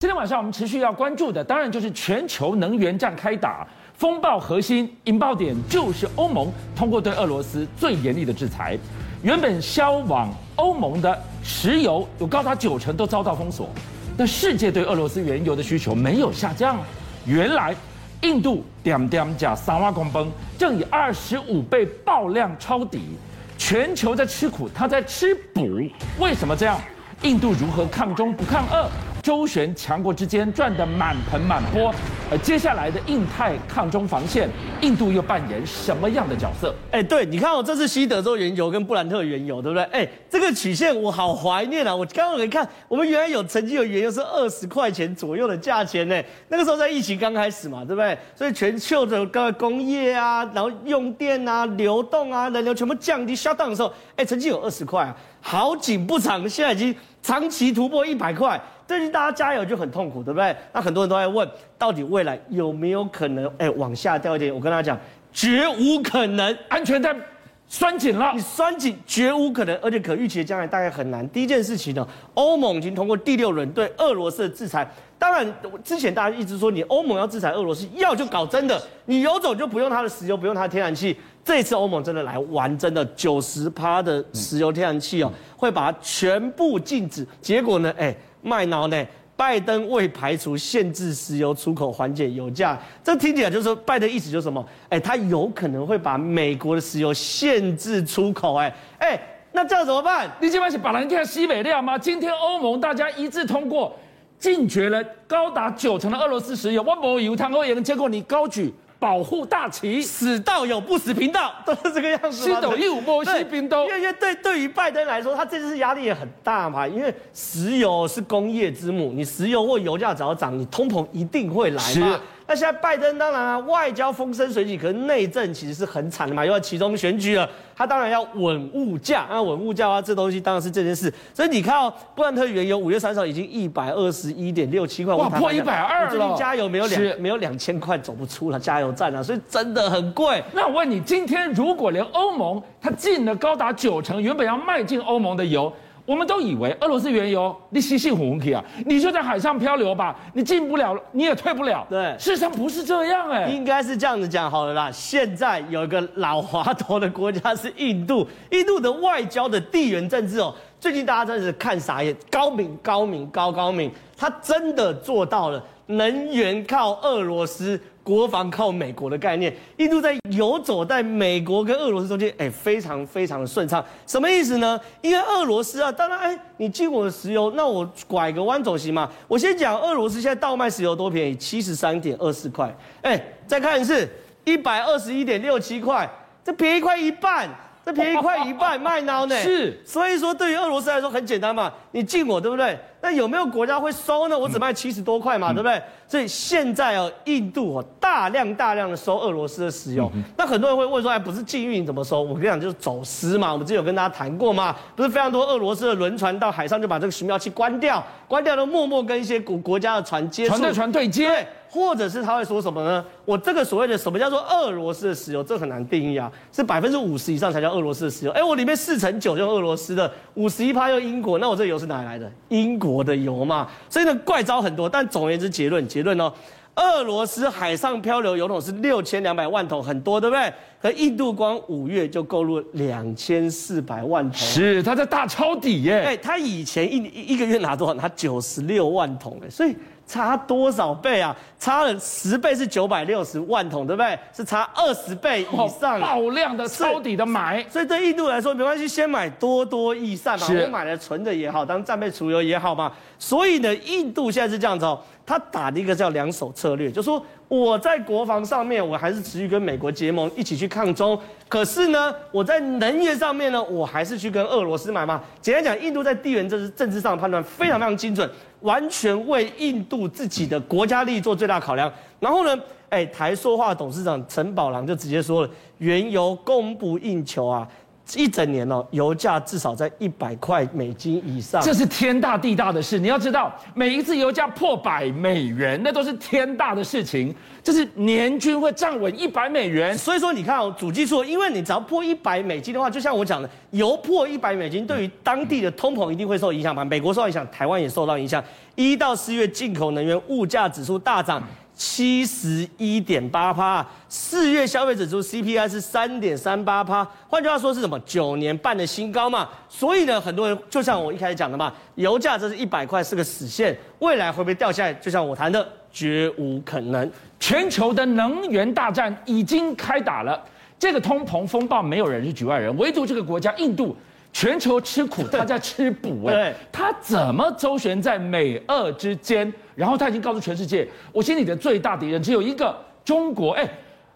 今天晚上我们持续要关注的，当然就是全球能源战开打，风暴核心引爆点就是欧盟通过对俄罗斯最严厉的制裁。原本销往欧盟的石油有高达九成都遭到封锁，但世界对俄罗斯原油的需求没有下降。原来印度点点加三瓦公崩，正以二十五倍爆量抄底，全球在吃苦，他在吃补。为什么这样？印度如何抗中不抗俄？周旋强国之间赚得满盆满钵，而接下来的印太抗中防线，印度又扮演什么样的角色？哎，对，你看我这是西德州原油跟布兰特原油，对不对？哎，这个曲线我好怀念啊！我刚刚一看，我们原来有曾经有原油是二十块钱左右的价钱呢。那个时候在疫情刚开始嘛，对不对？所以全球的各工业啊，然后用电啊、流动啊、人流全部降低 shut down 的时候，哎，曾经有二十块啊，好景不长，现在已经长期突破一百块。最近大家加油就很痛苦，对不对？那很多人都在问，到底未来有没有可能，哎，往下掉一点？我跟大家讲，绝无可能，安全带拴紧了，你拴紧，绝无可能，而且可预期的将来大概很难。第一件事情呢，欧盟已经通过第六轮对俄罗斯的制裁。当然，之前大家一直说你欧盟要制裁俄罗斯，要就搞真的，你有种就不用它的石油，不用它的天然气。这次欧盟真的来玩真的，九十趴的石油天然气哦，会把它全部禁止。结果呢，哎。麦挠呢？拜登未排除限制石油出口，缓解油价。这听起来就是说，拜登意思就是什么？哎，他有可能会把美国的石油限制出口。哎哎，那这样怎么办？你今晚是把人家西北料吗？今天欧盟大家一致通过禁绝了高达九成的俄罗斯石油。我没有谈欧元，结果你高举。保护大旗，死道友不死贫道，都是这个样子。西斗一五波西冰都，因为对对于拜登来说，他这次压力也很大嘛。因为石油是工业之母，你石油或油价只要涨，你通膨一定会来嘛。那现在拜登当然啊，外交风生水起，可是内政其实是很惨的嘛，又要其中选举了，他当然要稳物价，那稳物价啊，这东西当然是这件事。所以你看哦，布兰特原油五月三十号已经一百二十一点六七块，哇，破一百二了。最近加油没有两没有两千块走不出了，加油站啊，所以真的很贵。那我问你，今天如果连欧盟它进了高达九成原本要卖进欧盟的油？我们都以为俄罗斯原油你稀稀糊糊啊，你就在海上漂流吧，你进不了，你也退不了。对，事实上不是这样哎，应该是这样子讲好了啦。现在有一个老滑头的国家是印度，印度的外交的地缘政治哦，最近大家真的是看傻眼，高明高明高高明，他真的做到了能源靠俄罗斯。国防靠美国的概念，印度在游走在美国跟俄罗斯中间，哎，非常非常的顺畅。什么意思呢？因为俄罗斯啊，当然，哎，你进我的石油，那我拐个弯走行吗？我先讲，俄罗斯现在倒卖石油多便宜，七十三点二四块。哎，再看一次，一百二十一点六七块，这便宜快一半。这便宜快一半，卖孬呢？是，所以说对于俄罗斯来说很简单嘛，你进我对不对？那有没有国家会收呢？我只卖七十多块嘛，嗯、对不对？所以现在哦，印度哦大量大量的收俄罗斯的石油，嗯、那很多人会问说，哎，不是禁运怎么收？我跟你讲，就是走私嘛。我们之前有跟大家谈过嘛，不是非常多俄罗斯的轮船到海上就把这个巡苗器关掉，关掉都默默跟一些国国家的船接触，船对船对接。对或者是他会说什么呢？我这个所谓的什么叫做俄罗斯的石油，这很难定义啊，是百分之五十以上才叫俄罗斯的石油。哎，我里面四成九就俄罗斯的，五十一趴又英国，那我这油是哪里来的？英国的油嘛。所以呢，怪招很多。但总而言之，结论结论哦，俄罗斯海上漂流油桶是六千两百万桶，很多，对不对？可印度光五月就购入两千四百万桶，是他在大抄底耶。哎，他以前一一个月拿多少？拿九十六万桶哎，所以。差多少倍啊？差了十倍是九百六十万桶，对不对？是差二十倍以上，爆量的抄底的买。所以对印度来说没关系，先买多多益善嘛。我买了存着也好，当战备储油也好嘛。所以呢，印度现在是这样子哦，他打的一个叫两手策略，就说我在国防上面我还是持续跟美国结盟，一起去抗中。可是呢，我在能源上面呢，我还是去跟俄罗斯买嘛。简单讲，印度在地缘政治政治上的判断非常非常精准。完全为印度自己的国家利益做最大考量。然后呢，哎，台塑化董事长陈宝郎就直接说了，原油供不应求啊，一整年哦，油价至少在一百块美金以上，这是天大地大的事。你要知道，每一次油价破百美元，那都是天大的事情。这是年均会站稳一百美元。所以说，你看哦，主计处，因为你只要破一百美金的话，就像我讲的，油破一百美金，对于当地的通膨一定会受影响吧。美国受到影响，台湾也受到影响。一到四月进口能源物价指数大涨。七十一点八趴，四月消费者指数 CPI 是三点三八趴，换句话说是什么？九年半的新高嘛。所以呢，很多人就像我一开始讲的嘛，油价这是一百块是个死线，未来会不会掉下来？就像我谈的，绝无可能。全球的能源大战已经开打了，这个通膨风暴没有人是局外人，唯独这个国家印度。全球吃苦，他在吃补 哎，他怎么周旋在美俄之间？然后他已经告诉全世界，我心里的最大敌人只有一个中国哎，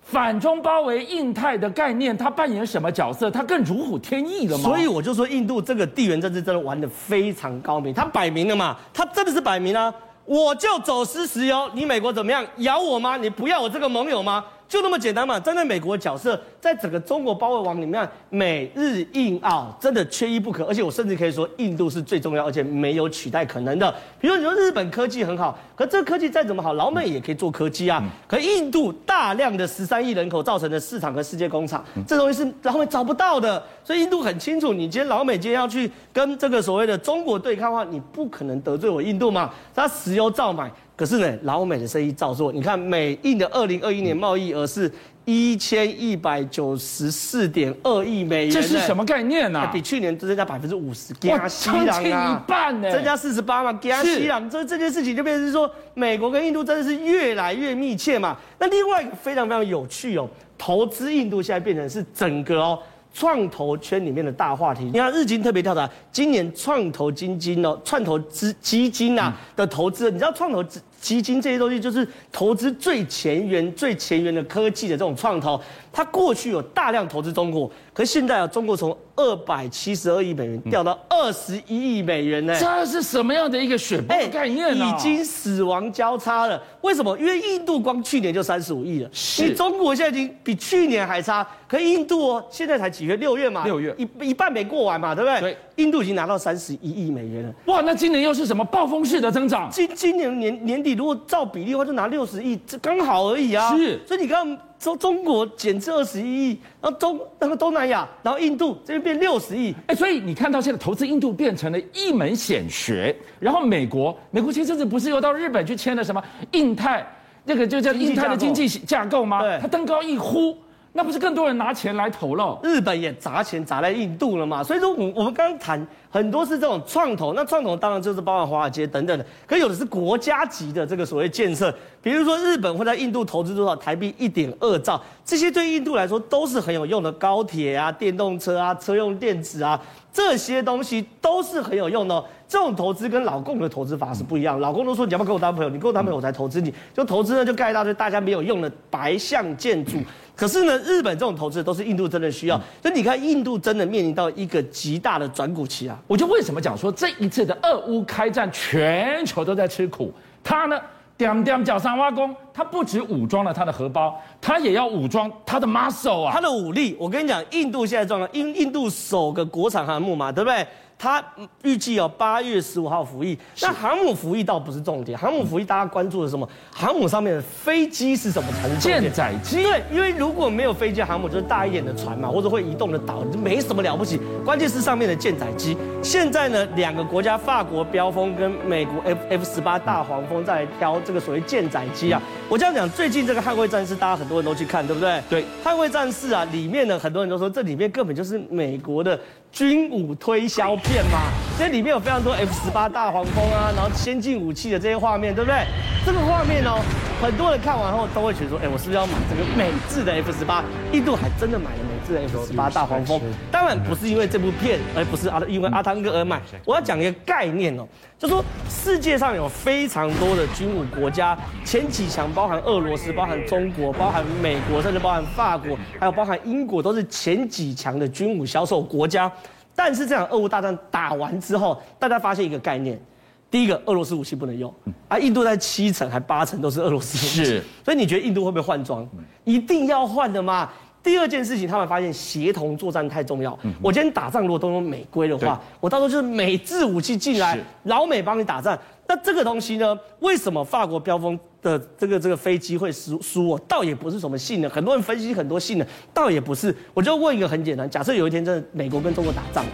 反中包围印太的概念，他扮演什么角色？他更如虎添翼了吗？所以我就说，印度这个地缘政治真的玩得非常高明，他摆明了嘛，他真的是摆明啊，我就走私石油，你美国怎么样？咬我吗？你不要我这个盟友吗？就那么简单嘛！站在美国的角色，在整个中国包围网里面，美日印澳真的缺一不可。而且我甚至可以说，印度是最重要，而且没有取代可能的。比如你说日本科技很好，可这个科技再怎么好，老美也可以做科技啊。可印度大量的十三亿人口造成的市场和世界工厂，这东西是老美找不到的。所以印度很清楚，你今天老美今天要去跟这个所谓的中国对抗的话，你不可能得罪我印度嘛。他石油照买。可是呢，老美的生意照做。你看，美印的二零二一年贸易额是一千一百九十四点二亿美元，这是什么概念呢、啊？比去年增加百分之五十，加西朗啊，一半呢，增加四十八嘛，加西朗。这这件事情就变成是说，美国跟印度真的是越来越密切嘛。那另外一个非常非常有趣哦，投资印度现在变成是整个哦。创投圈里面的大话题，你看日经特别调查，今年创投基金哦，创投资基金啊的投资，你知道创投基基金这些东西就是投资最前沿、最前沿的科技的这种创投，它过去有大量投资中国，可是现在啊，中国从二百七十二亿美元掉到二十一亿美元呢？这是什么样的一个雪崩概念呢？已经死亡交叉了。为什么？因为印度光去年就三十五亿了，是中国现在已经比去年还差。可印度哦，现在才几月？六月嘛，六月一一半没过完嘛，对不对？对。印度已经拿到三十一亿美元了。哇，那今年又是什么暴风式的增长？今今年年年底如果照比例的话，就拿六十亿，这刚好而已啊。是。所以你看。中中国减至二十一亿，然后中那个东南亚，然后印度这边变六十亿，哎，所以你看到现在投资印度变成了一门显学，然后美国，美国前阵子不是又到日本去签了什么印太那个就叫印太的经济架构吗？对，它登高一呼。那不是更多人拿钱来投了？日本也砸钱砸在印度了嘛？所以说，我我们刚刚谈很多是这种创投，那创投当然就是包括华尔街等等的，可有的是国家级的这个所谓建设，比如说日本会在印度投资多少台币一点二兆，这些对印度来说都是很有用的，高铁啊、电动车啊、车用电子啊，这些东西都是很有用的。这种投资跟老共的投资法是不一样，老共都说你要不要跟我当朋友，你跟我当朋友我才投资你，就投资呢就盖一大堆大家没有用的白象建筑。可是呢，日本这种投资都是印度真的需要，所以你看，印度真的面临到一个极大的转股期啊！我就为什么讲说这一次的俄乌开战，全球都在吃苦，他呢，点点脚上挖工，他不止武装了他的荷包，他也要武装他的 muscle 啊，他的武力。我跟你讲，印度现在状况，印印度首个国产航母嘛，对不对？他预计哦，八月十五号服役。那航母服役倒不是重点，航母服役大家关注的是什么？航母上面的飞机是什么才是？舰载机。对，因为如果没有飞机，航母就是大一点的船嘛，或者会移动的岛，就没什么了不起。关键是上面的舰载机。现在呢，两个国家，法国标风跟美国 F F 十八大黄蜂在挑这个所谓舰载机啊。我这样讲，最近这个捍卫战士，大家很多人都去看，对不对？对，捍卫战士啊，里面呢，很多人都说这里面根本就是美国的。军武推销片嘛，这里面有非常多 F 十八大黄蜂啊，然后先进武器的这些画面，对不对？这个画面哦，很多人看完后都会觉得说，哎，我是不是要买这个美制的 F 十八？印度还真的买了美制的 F 十八大黄蜂，当然不是因为这部片，而不是阿因为阿汤哥而买。我要讲一个概念哦，就说世界上有非常多的军武国家，前几强包含俄罗斯、包含中国、包含美国，甚至包含法国，还有包含英国，都是前几强的军武销售国家。但是这场俄乌大战打完之后，大家发现一个概念：第一个，俄罗斯武器不能用，而、啊、印度在七成还八成都是俄罗斯武器，是。所以你觉得印度会不会换装？一定要换的嘛。第二件事情，他们发现协同作战太重要。我今天打仗如果都用美规的话，我到时候就是美制武器进来，老美帮你打仗。那这个东西呢？为什么法国标风的这个这个飞机会输输？我倒也不是什么性能，很多人分析很多性能，倒也不是。我就问一个很简单：假设有一天真的美国跟中国打仗，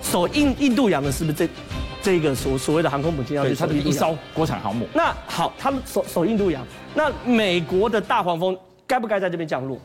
守印印度洋的是不是这这个所所谓的航空母舰要去？它是一艘国产航母。那好，他们守守印度洋，那美国的大黄蜂该不该在这边降落？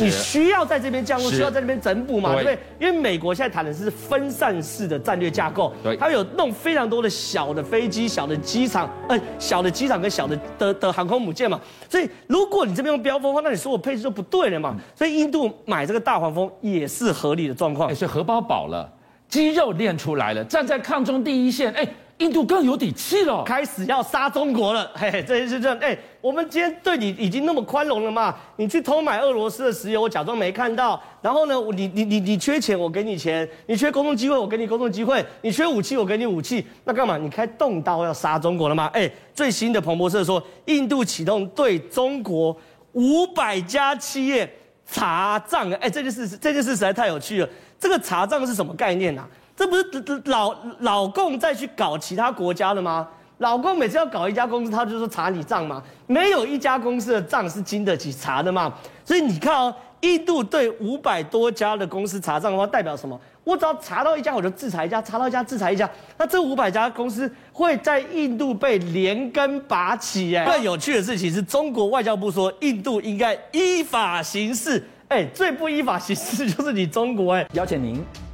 你需要在这边降落，需要在这边整补嘛，对不对？因为美国现在谈的是分散式的战略架构，对，它有弄非常多的小的飞机、小的机场，呃，小的机场跟小的的的航空母舰嘛。所以如果你这边用标风的话，那你说我配置就不对了嘛。所以印度买这个大黄蜂也是合理的状况。所以荷包饱了，肌肉练出来了，站在抗中第一线，哎。印度更有底气了，开始要杀中国了。嘿，嘿，这是这样。哎，我们今天对你已经那么宽容了嘛？你去偷买俄罗斯的石油，我假装没看到。然后呢，你你你你缺钱，我给你钱；你缺工作机会，我给你工作机会；你缺武器，我给你武器。那干嘛？你开动刀要杀中国了吗？哎，最新的彭博社说，印度启动对中国五百家企业查账。哎，这件事这件事实在太有趣了。这个查账是什么概念啊？这不是老老共再去搞其他国家的吗？老共每次要搞一家公司，他就说查你账嘛，没有一家公司的账是经得起查的嘛。所以你看哦，印度对五百多家的公司查账的话，代表什么？我只要查到一家，我就制裁一家；查到一家，制裁一家。那这五百家公司会在印度被连根拔起。哎，更有趣的事情是中国外交部说，印度应该依法行事。哎，最不依法行事就是你中国。哎，邀请您。